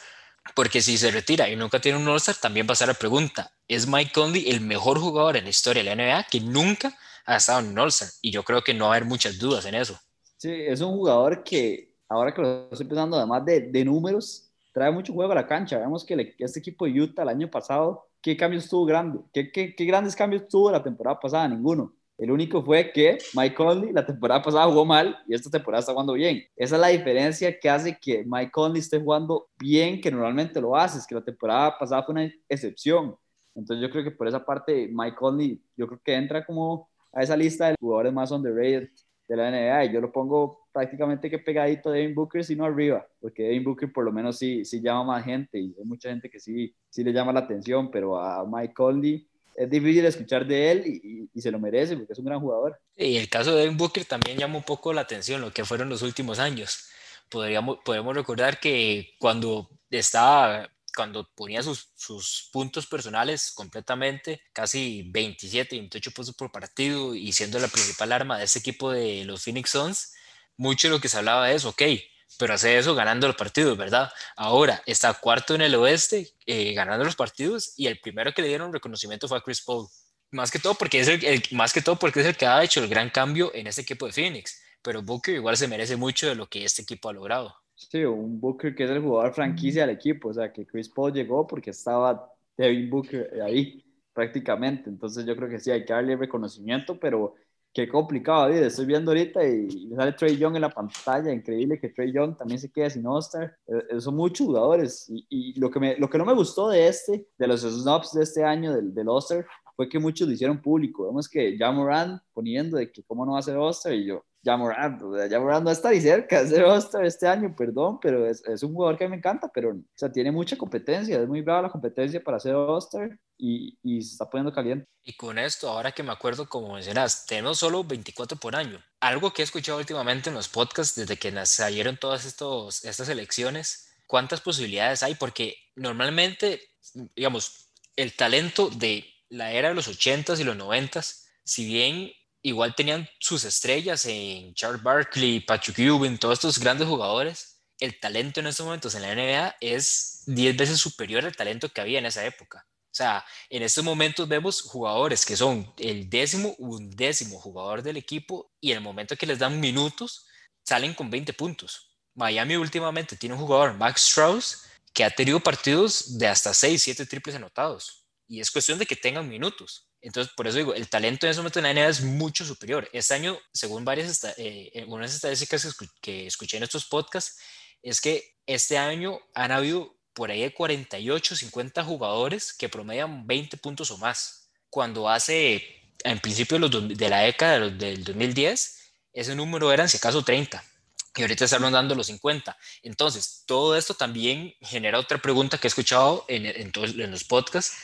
porque si se retira y nunca tiene un All-Star, también va a ser la pregunta, ¿es Mike Conley el mejor jugador en la historia de la NBA que nunca ha estado en un All-Star? Y yo creo que no va a haber muchas dudas en eso. Sí, es un jugador que, ahora que lo estoy pensando, además de, de números, trae mucho juego a la cancha. Vemos que este equipo de Utah el año pasado, ¿qué cambios tuvo grande? ¿Qué, qué, qué grandes cambios tuvo la temporada pasada? Ninguno. El único fue que Mike Conley la temporada pasada jugó mal y esta temporada está jugando bien. Esa es la diferencia que hace que Mike Conley esté jugando bien, que normalmente lo hace, es que la temporada pasada fue una excepción. Entonces yo creo que por esa parte Mike Conley, yo creo que entra como a esa lista de jugadores más underrated de la NBA y yo lo pongo prácticamente que pegadito a Devin Booker, sino arriba, porque Devin Booker por lo menos sí, sí llama más gente y hay mucha gente que sí, sí le llama la atención, pero a Mike Conley es difícil escuchar de él y, se lo merece porque es un gran jugador. Y el caso de Devin Booker también llama un poco la atención, lo que fueron los últimos años. Podríamos, podemos recordar que cuando estaba, cuando ponía sus, sus puntos personales completamente, casi 27, 28 puntos por partido y siendo la principal arma de ese equipo de los Phoenix Suns, mucho de lo que se hablaba es, ok, pero hace eso ganando los partidos, ¿verdad? Ahora está cuarto en el oeste, eh, ganando los partidos, y el primero que le dieron reconocimiento fue a Chris Paul. Más que, todo porque es el, más que todo porque es el que ha hecho el gran cambio en este equipo de Phoenix. Pero Booker igual se merece mucho de lo que este equipo ha logrado. Sí, un Booker que es el jugador franquicia del equipo. O sea, que Chris Paul llegó porque estaba Devin Booker ahí prácticamente. Entonces yo creo que sí, hay que darle reconocimiento, pero qué complicado, David. Estoy viendo ahorita y sale Trey Young en la pantalla. Increíble que Trey Young también se quede sin All-Star. Eh, eh, son muchos jugadores. Y, lo, que me, lo que no me gustó de este, de los snobs de este año del, del All-Star, fue que muchos lo hicieron público. Vemos que Jamoran poniendo de que cómo no va a ser All-Star y yo, Jamoran, Jamoran no está ni cerca de ser All-Star este año, perdón, pero es, es, un jugador que me encanta, pero o sea, tiene mucha competencia, es muy brava la competencia para ser All-Star y, y, se está poniendo caliente. Y con esto, ahora que me acuerdo, como mencionas, tenemos solo 24 por año. Algo que he escuchado últimamente en los podcasts desde que salieron todas estos, estas elecciones, ¿cuántas posibilidades hay? Porque normalmente, digamos, el talento de la era de los 80s y los 90s, si bien igual tenían sus estrellas en Charles Barkley, Patrick Ewing, todos estos grandes jugadores, el talento en estos momentos en la NBA es 10 veces superior al talento que había en esa época. O sea, en estos momentos vemos jugadores que son el décimo, undécimo jugador del equipo y en el momento que les dan minutos salen con 20 puntos. Miami últimamente tiene un jugador, Max Strauss, que ha tenido partidos de hasta 6, 7 triples anotados. Y es cuestión de que tengan minutos. Entonces, por eso digo, el talento en ese momento en la NBA es mucho superior. Este año, según varias eh, estadísticas que escuché en estos podcasts, es que este año han habido por ahí de 48, 50 jugadores que promedian 20 puntos o más. Cuando hace, en principio de la década del 2010, ese número eran si acaso 30 y ahorita están rondando los 50. Entonces, todo esto también genera otra pregunta que he escuchado en, en, en los podcasts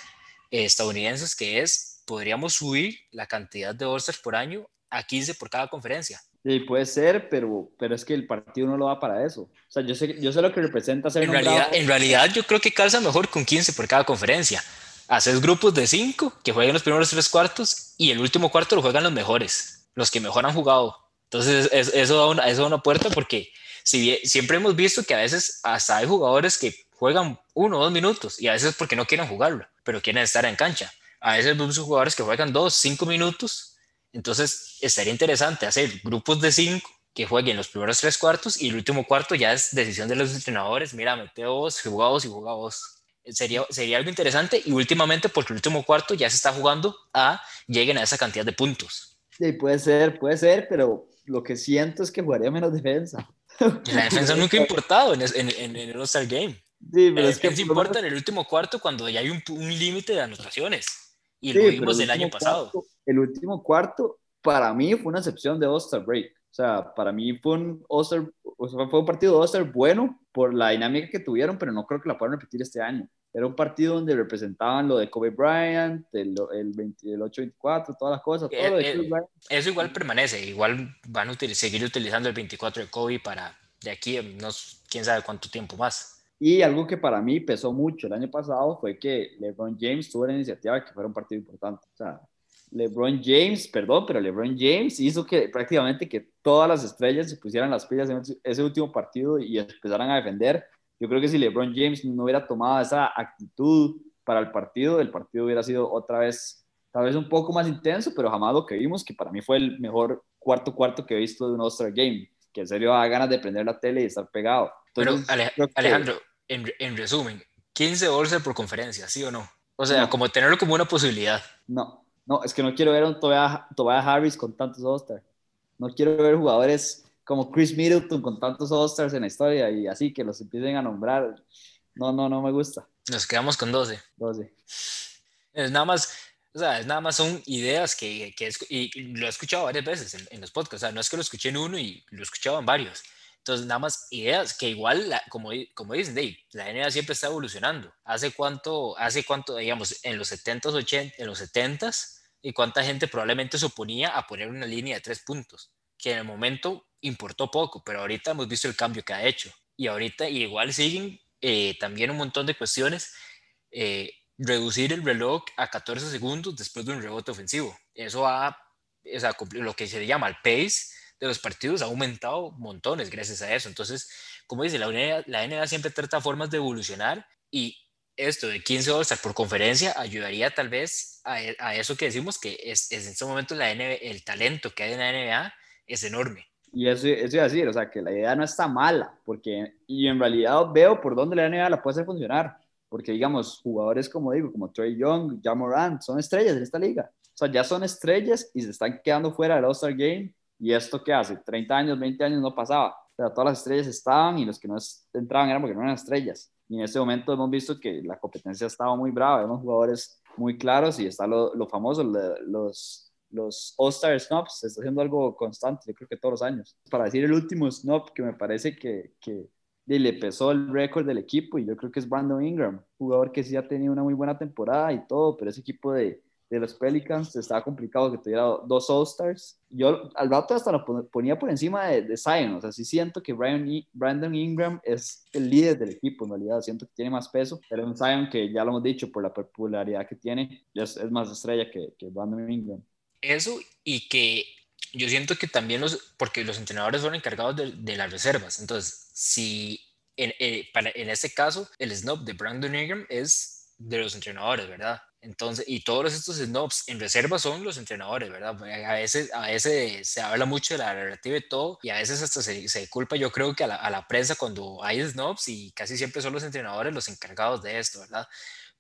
estadounidenses, que es, ¿podríamos subir la cantidad de all por año a 15 por cada conferencia? Sí, puede ser, pero, pero es que el partido no lo va para eso. O sea, yo sé, yo sé lo que representa ser en realidad, en realidad, yo creo que calza mejor con 15 por cada conferencia. Haces grupos de 5 que jueguen los primeros tres cuartos y el último cuarto lo juegan los mejores, los que mejor han jugado. Entonces, eso, da una, eso da una puerta porque si siempre hemos visto que a veces hasta hay jugadores que juegan uno o dos minutos y a veces porque no quieren jugarlo. Pero quieren estar en cancha. A veces vemos jugadores que juegan dos, cinco minutos, entonces estaría interesante hacer grupos de cinco que jueguen los primeros tres cuartos y el último cuarto ya es decisión de los entrenadores, mira, mete vos, juega vos y juega vos. Sería, sería algo interesante y últimamente porque el último cuarto ya se está jugando a lleguen a esa cantidad de puntos. Sí, puede ser, puede ser, pero lo que siento es que jugaría menos defensa. La defensa nunca ha importado en, en, en, el All-Star Game. Sí, pero es que importa en el último cuarto cuando ya hay un, un límite de anotaciones. Y lo vimos el, año pasado. el último cuarto, para mí, fue una excepción de All-Star Break. O sea, para mí fue un, o sea, fue un partido de All-Star bueno por la dinámica que tuvieron, pero no creo que la puedan repetir este año. Era un partido donde representaban lo de Kobe Bryant, el, el, 8-24, todas las cosas. Todo eh, eh, eso igual permanece, igual van a seguir utilizando el 24 de Kobe para de aquí, no, quién sabe cuánto tiempo más. Y algo que para mí pesó mucho el año pasado fue que LeBron James tuvo la iniciativa de que fuera un partido importante. O sea, LeBron James, perdón, pero LeBron James hizo que prácticamente que todas las estrellas se pusieran las pilas en ese último partido y empezaran a defender. Yo creo que si LeBron James no hubiera tomado esa actitud para el partido, el partido hubiera sido otra vez, tal vez un poco más intenso, pero jamás lo que vimos, que para mí fue el mejor cuarto cuarto que he visto de un All-Star Game, que en serio da ganas de prender la tele y estar pegado. pero Alejandro, en, en, resumen, 15 All-Star por conferencia, ¿sí o no? O sea, como tenerlo como una posibilidad. No, no, es que no quiero ver a un Tobias, Harris con tantos All-Stars. No quiero ver jugadores como Chris Middleton con tantos All-Stars en la historia y así que los empiecen a nombrar. No, no, no me gusta. Nos quedamos con 12. 12. Es nada más, o sea, es nada más son ideas que, que y lo he escuchado varias veces en, en, los podcasts. O sea, no es que lo escuché en uno y lo he escuchado en varios. Entonces, nada más ideas que igual, como, como dicen, Dave, la NBA siempre está evolucionando. ¿Hace cuánto, hace cuánto, digamos, en los 70s, 80, en los 70s, y cuánta gente probablemente se oponía a poner una línea de tres puntos, que en el momento importó poco, pero ahorita hemos visto el cambio que ha hecho. Y ahorita igual siguen eh, también un montón de cuestiones. Eh, reducir el reloj a 14 segundos después de un rebote ofensivo. Eso ha, o sea, lo que se llama el pace de los partidos ha aumentado montones gracias a eso. Entonces, como dice, la NBA, la NBA siempre trata formas de evolucionar y esto de 15 all por conferencia ayudaría tal vez a, a, eso que decimos que es, es en este momento la NBA, el talento que hay en la NBA es enorme. Y eso, eso iba a decir, o sea, que la idea no está mala, porque, y en realidad veo por dónde la NBA la puede hacer funcionar, porque digamos, jugadores como digo, como Trey Young, Jamorant, son estrellas en esta liga, o sea, ya son estrellas y se están quedando fuera del All-Star Game, y esto que hace 30 años, 20 años no pasaba, o sea, todas las estrellas estaban y los que no entraban eran porque no eran estrellas. Y en este momento hemos visto que la competencia estaba muy brava, vemos jugadores muy claros y está lo, lo famoso, los, los All-Star Snobs, se está haciendo algo constante, yo creo que todos los años. Para decir el último snob que me parece que, que le pesó el récord del equipo y yo creo que es Brandon Ingram, jugador que sí ha tenido una muy buena temporada y todo, pero ese equipo de, de los Pelicans estaba complicado que tuviera dos All-Stars. Yo al rato hasta lo ponía por encima de, de, Zion, o sea, sí siento que Brian, Brandon Ingram es el líder del equipo, en realidad siento que tiene más peso, pero un Zion que ya lo hemos dicho por la popularidad que tiene, es, es más estrella que, que Brandon Ingram. Eso y que yo siento que también los, porque los entrenadores son encargados de, de las reservas, entonces si en, eh, para, en este caso el snob de Brandon Ingram es de los entrenadores, ¿verdad? Entonces, y todos estos snobs en reserva son los entrenadores, ¿verdad? A veces, a veces se habla mucho de la narrativa y todo, y a veces hasta se, se culpa, yo creo que a la, a la, prensa cuando hay snobs, y casi siempre son los entrenadores los encargados de esto, ¿verdad?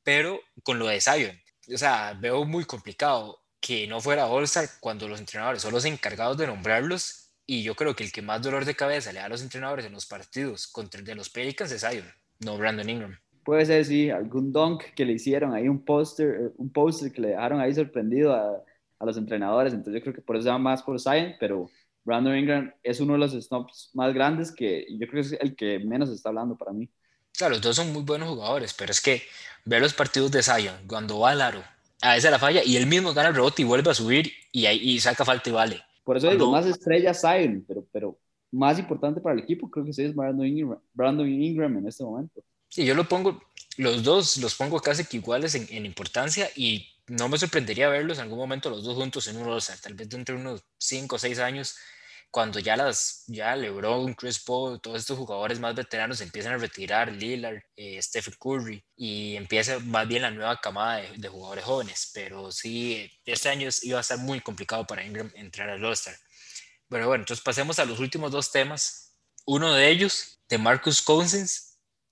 Pero con lo de Zion, o sea, veo muy complicado que no fuera All-Star cuando los entrenadores son los encargados de nombrarlos, y yo creo que el que más dolor de cabeza le da a los entrenadores en los partidos contra de los Pelicans es Zion, no Brandon Ingram. Puede ser, sí, algún dunk que le hicieron ahí, un póster, eh, un póster que le dejaron ahí sorprendido a, a, los entrenadores. Entonces yo creo que por eso se llama más por Zion, pero Brandon Ingram es uno de los snobs más grandes que yo creo que es el que menos está hablando para mí. Claro, los dos son muy buenos jugadores, pero es que ver los partidos de Zion, cuando va al aro, a veces la falla y él mismo gana el rebote y vuelve a subir y, ahí, y saca falta y vale. Por eso digo, más estrella Zion, pero, pero más importante para el equipo creo que sí es Brandon Ingram, Brandon Ingram en este momento. Sí, yo lo pongo, los dos los pongo casi que iguales en, en importancia y no me sorprendería verlos en algún momento los dos juntos en un All-Star, tal vez dentro de unos 5 o 6 años cuando ya las, ya LeBron, Chris Paul, todos estos jugadores más veteranos empiezan a retirar, Lillard, eh, Stephen Curry, y empieza más bien la nueva camada de, jugadores jóvenes. Pero sí, este año iba a ser muy complicado para Ingram entrar al All-Star. Pero bueno, entonces pasemos a los últimos dos temas. Uno de ellos, de Marcus Cousins.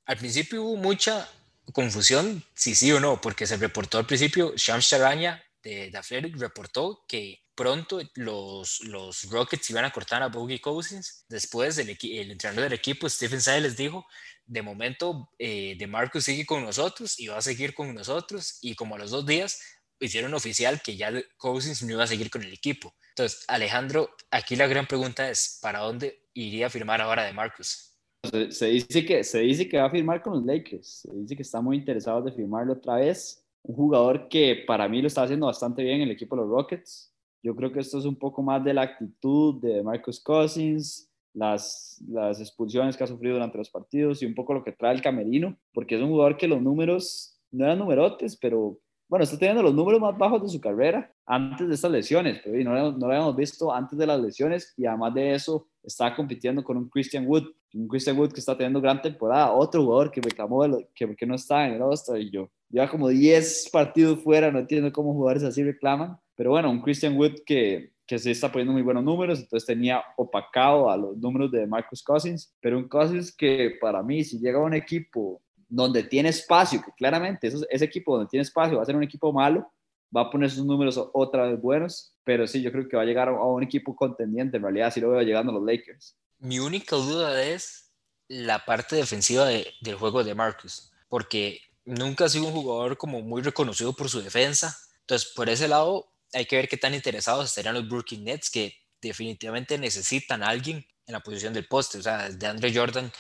Al principio hubo mucha confusión, si sí o no, porque se reportó al principio, Shams Charania de The reportó que pronto los, Rockets iban a cortar a Bogey Cousins. Después el, el entrenador del equipo, Stephen Siles, dijo, de momento eh, de Marcus sigue con nosotros y va a seguir con nosotros. Y como a los dos días hicieron oficial que ya Cousins no iba a seguir con el equipo. Entonces, Alejandro, aquí la gran pregunta es, ¿para dónde iría a firmar ahora de Marcus? Se, dice que, se dice que va a firmar con los Lakers. Se dice que está muy interesado de firmarlo otra vez. Un jugador que para mí lo está haciendo bastante bien en el equipo de los Rockets yo creo que esto es un poco más de la actitud de Marcus Cousins, las, las expulsiones que ha sufrido durante los partidos y un poco lo que trae el camerino, porque es un jugador que los números no eran numerotes, pero bueno, está teniendo los números más bajos de su carrera antes de estas lesiones, pero no, no lo habíamos visto antes de las lesiones y además de eso está compitiendo con un Christian Wood, un Christian Wood que está teniendo gran temporada, otro jugador que reclamó que, que no está en el All-Star y yo, lleva como 10 partidos fuera, no entiendo cómo jugadores así reclaman, pero bueno, un Christian Wood que, que se está poniendo muy buenos números, entonces tenía opacado a los números de Marcus Cousins, pero un Cousins que para mí, si llega a un equipo donde tiene espacio, que claramente ese equipo donde tiene espacio va a ser un equipo malo, va a poner sus números otra vez buenos, pero sí, yo creo que va a llegar a un equipo contendiente, en realidad sí lo veo llegando a los Lakers. Mi única duda es la parte defensiva del juego de Marcus, porque nunca ha sido un jugador como muy reconocido por su defensa, entonces por ese lado hay que ver qué tan interesados estarían los Brooklyn Nets, que definitivamente necesitan a alguien en la posición del poste. O sea, de Andre Jordan,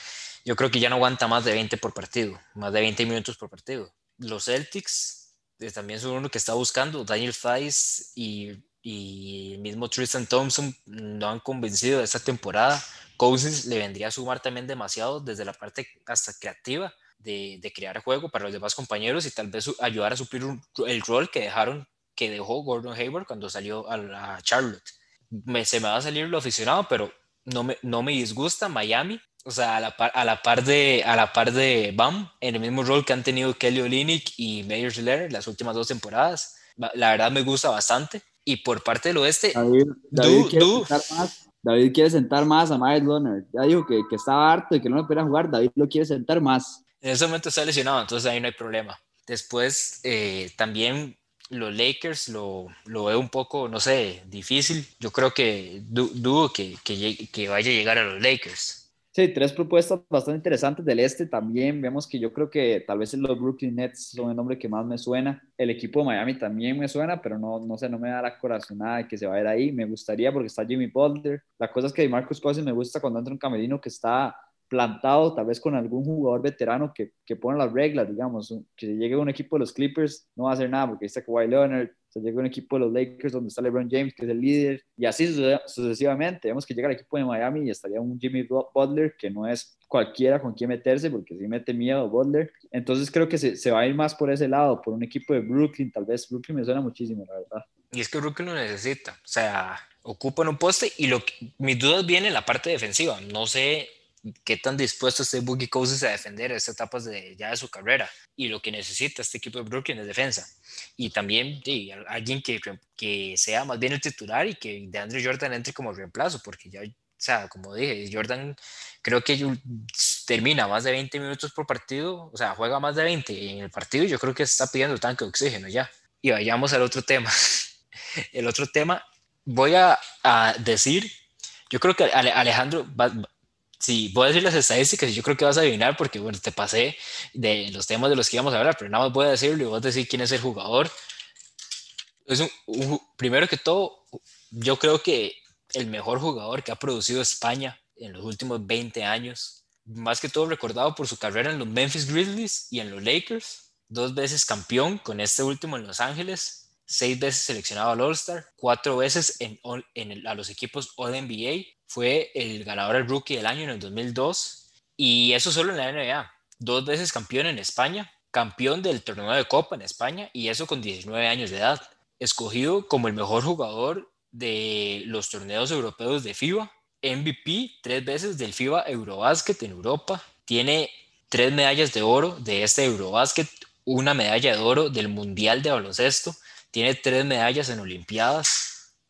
yo creo que ya no aguanta más de 20 por partido, más de 20 minutos por partido. Los Celtics también son uno que está buscando. Daniel Fice y, y el mismo Tristan Thompson no han convencido de esta temporada. Cousins le vendría a sumar también demasiado desde la parte hasta creativa. De, de, crear juego para los demás compañeros y tal vez ayudar a suplir el rol que dejaron que dejó Gordon Hayward cuando salió a Charlotte. Me, se me va a salir lo aficionado, pero no me, no me disgusta Miami. O sea, a la, par, a la par de a la par de Bam, en el mismo rol que han tenido Kelly Olynyk y Mayer Schiller las últimas dos temporadas. La verdad me gusta bastante. Y por parte del oeste, David, David, quiere, Sentar más, David quiere sentar más a Miles Leonard. Ya dijo que, que estaba harto y que no le podía jugar. David lo quiere sentar más. En ese momento está lesionado, entonces ahí no hay problema. Después, eh, también los Lakers lo, lo, veo un poco, no sé, difícil. Yo creo que dudo que, que, que, vaya a llegar a los Lakers. Sí, tres propuestas bastante interesantes del este también. Vemos que yo creo que tal vez los Brooklyn Nets son el nombre que más me suena. El equipo de Miami también me suena, pero no, no sé, no me da la corazonada de que se va a ir ahí. Me gustaría porque está Jimmy Butler. La cosa es que Marcus Cousins me gusta cuando entra un camerino que está plantado tal vez con algún jugador veterano que, que pone las reglas, digamos, que si llegue un equipo de los Clippers no va a hacer nada porque está Kawhi Leonard, se llega un equipo de los Lakers donde está LeBron James que es el líder y así sucesivamente, vemos que llega el equipo de Miami y estaría un Jimmy Butler que no es cualquiera con quien meterse porque si mete miedo Butler, entonces creo que se, se va a ir más por ese lado, por un equipo de Brooklyn, tal vez Brooklyn me suena muchísimo, la verdad. Y es que Brooklyn lo necesita, o sea, ocupan un poste y lo mis dudas vienen en la parte defensiva, no sé qué tan dispuesto esté Boogie Cousins a defender estas etapas de, ya de su carrera. Y lo que necesita este equipo de Brooklyn es defensa. Y también alguien que, que sea más bien el titular y que de Andrew Jordan entre como reemplazo, porque ya, o sea, como dije, Jordan creo que termina más de 20 minutos por partido, o sea, juega más de 20 en el partido y yo creo que está pidiendo tanque de oxígeno ya. Y vayamos al otro tema. el otro tema, voy a, a decir, yo creo que Alejandro Sí, voy a decir las estadísticas yo creo que vas a adivinar porque, bueno, te pasé de los temas de los que íbamos a hablar, pero nada más voy a decirlo y voy a decir quién es el jugador. Primero que todo, yo creo que el mejor jugador que ha producido España en los últimos 20 años, más que todo recordado por su carrera en los Memphis Grizzlies y en los Lakers, dos veces campeón con este último en Los Ángeles, seis veces seleccionado al All-Star, cuatro veces en a los equipos All-NBA fue el ganador del Rookie del año en el 2002 y eso solo en la NBA. Dos veces campeón en España, campeón del torneo de Copa en España y eso con 19 años de edad. Escogido como el mejor jugador de los torneos europeos de FIBA MVP tres veces del FIBA Eurobasket en Europa. Tiene tres medallas de oro de este Eurobasket, una medalla de oro del Mundial de Baloncesto. Tiene tres medallas en Olimpiadas.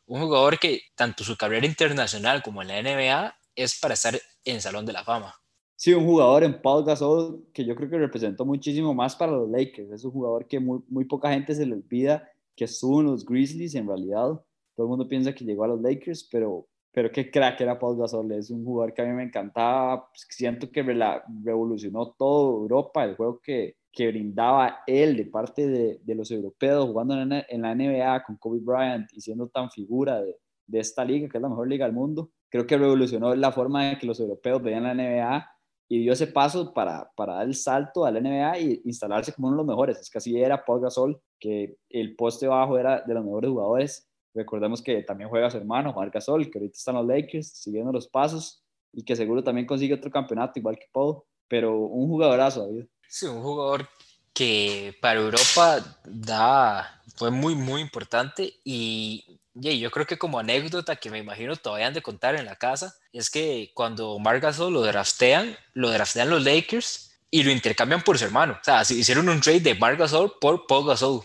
Un jugador que tanto su carrera internacional como en la NBA es para estar en Salón de la Fama. Sí, un jugador en Paul Gasol que yo creo que representó muchísimo más para los Lakers. Es un jugador que muy, muy poca gente se le olvida que estuvo en los Grizzlies en realidad. Todo el mundo piensa que llegó a los Lakers, pero, pero qué crack era Paul Gasol. Es un jugador que a mí me encantaba. Siento que revolucionó todo Europa, el juego que, que brindaba él de parte de, de los europeos, jugando en, en, la NBA con Kobe Bryant y siendo tan figura de, de esta liga, que es la mejor liga del mundo. Creo que revolucionó la forma de que los europeos veían la NBA y dio ese paso para, para dar el salto a la NBA y instalarse como uno de los mejores. Es que así era Paul Gasol, que el poste bajo era de los mejores jugadores. Recordemos que también juega su hermano, Marc Gasol, que ahorita está en los Lakers, siguiendo los pasos y que seguro también consigue otro campeonato igual que Paul, pero un jugadorazo, David. Sí, un jugador que para Europa da, fue muy, muy importante y yo creo que como anécdota que me imagino todavía han de contar en la casa, es que cuando Marc Gasol lo draftean, lo draftean los Lakers y lo intercambian por su hermano. O sea, hicieron un trade de Marc Gasol por Paul Gasol.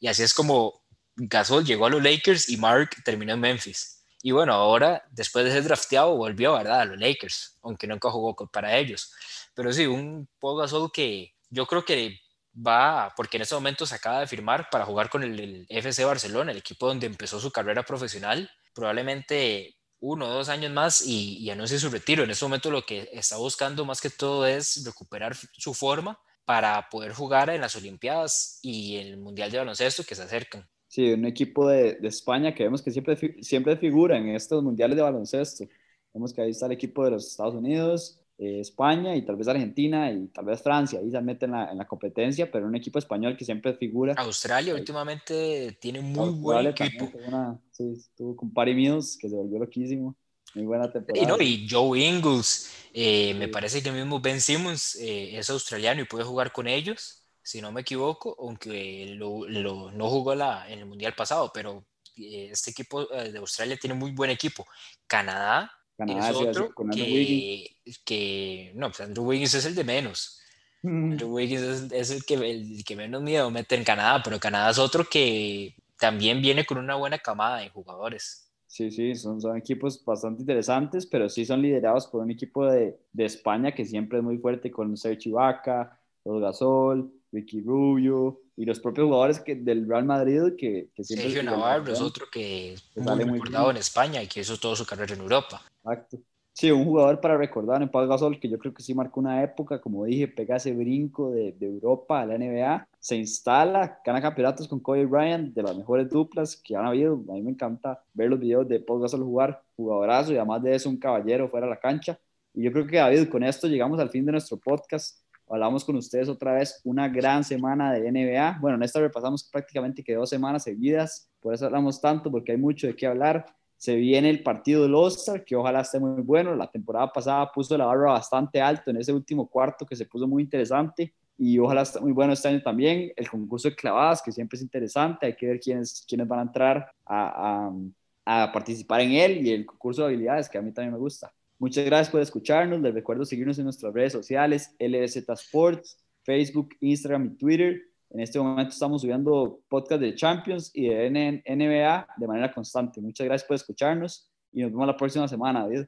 Y así es como Gasol llegó a los Lakers y Mark terminó en Memphis. Y bueno, ahora, después de ser drafteado, volvió, ¿verdad? A los Lakers, aunque nunca jugó para ellos. Pero sí, un Paul Gasol que yo creo que va, porque en ese momento se acaba de firmar para jugar con el, FC Barcelona, el equipo donde empezó su carrera profesional, probablemente uno o dos años más y, y anuncie su retiro. En ese momento lo que está buscando más que todo es recuperar su forma para poder jugar en las Olimpiadas y el Mundial de Baloncesto que se acercan. Sí, un equipo de, de España que vemos que siempre, siempre figura en estos Mundiales de Baloncesto. Vemos que ahí está el equipo de los Estados Unidos, eh, España y tal vez Argentina y tal vez Francia, ahí se meten en la, en la competencia, pero un equipo español que siempre figura. Australia últimamente tiene muy buen equipo. sí, estuvo con Parry Mills, que se volvió loquísimo. Muy buena temporada. Y, no, y Joe Ingles, eh, me parece que el mismo Ben Simmons eh, es australiano y puede jugar con ellos, si no me equivoco, aunque lo, lo, no jugó la, en el Mundial pasado, pero este equipo de Australia tiene muy buen equipo. Canadá Canadá es otro con Andrew que, Wiggins. que, no, pues Andrew Wiggins es el de menos. Mm. Andrew Wiggins es, el, que, el que menos miedo mete en Canadá, pero Canadá es otro que también viene con una buena camada de jugadores. Sí, sí, son, son equipos bastante interesantes, pero sí son liderados por un equipo de, de España que siempre es muy fuerte con Sergio Ibaka, los Gasol, Ricky Rubio y los propios jugadores que, del Real Madrid que, que siempre... Sergio Navarro es otro que es muy recordado en España y que hizo toda su carrera en Europa. Exacto. Sí, un jugador para recordar en Pau Gasol que yo creo que sí marcó una época, como dije, pega ese brinco de, Europa a la NBA, se instala, gana campeonatos con Kobe Bryant, de las mejores duplas que han habido. A mí me encanta ver los videos de Pau Gasol jugar, jugadorazo y además de eso un caballero fuera de la cancha. Y yo creo que David, con esto llegamos al fin de nuestro podcast hablamos con ustedes otra vez una gran semana de NBA. Bueno, en esta repasamos prácticamente que dos semanas seguidas, por eso hablamos tanto, porque hay mucho de qué hablar. Se viene el partido del All-Star, que ojalá esté muy bueno. La temporada pasada puso la barra bastante alto en ese último cuarto que se puso muy interesante y ojalá esté muy bueno este año también. El concurso de clavadas, que siempre es interesante, hay que ver quiénes, quiénes van a entrar a, a, a participar en él y el concurso de habilidades, que a mí también me gusta. Muchas gracias por escucharnos. Les recuerdo seguirnos en nuestras redes sociales, LBZ Sports, Facebook, Instagram y Twitter. En este momento estamos subiendo podcast de Champions y de NBA de manera constante. Muchas gracias por escucharnos y nos vemos la próxima semana, David.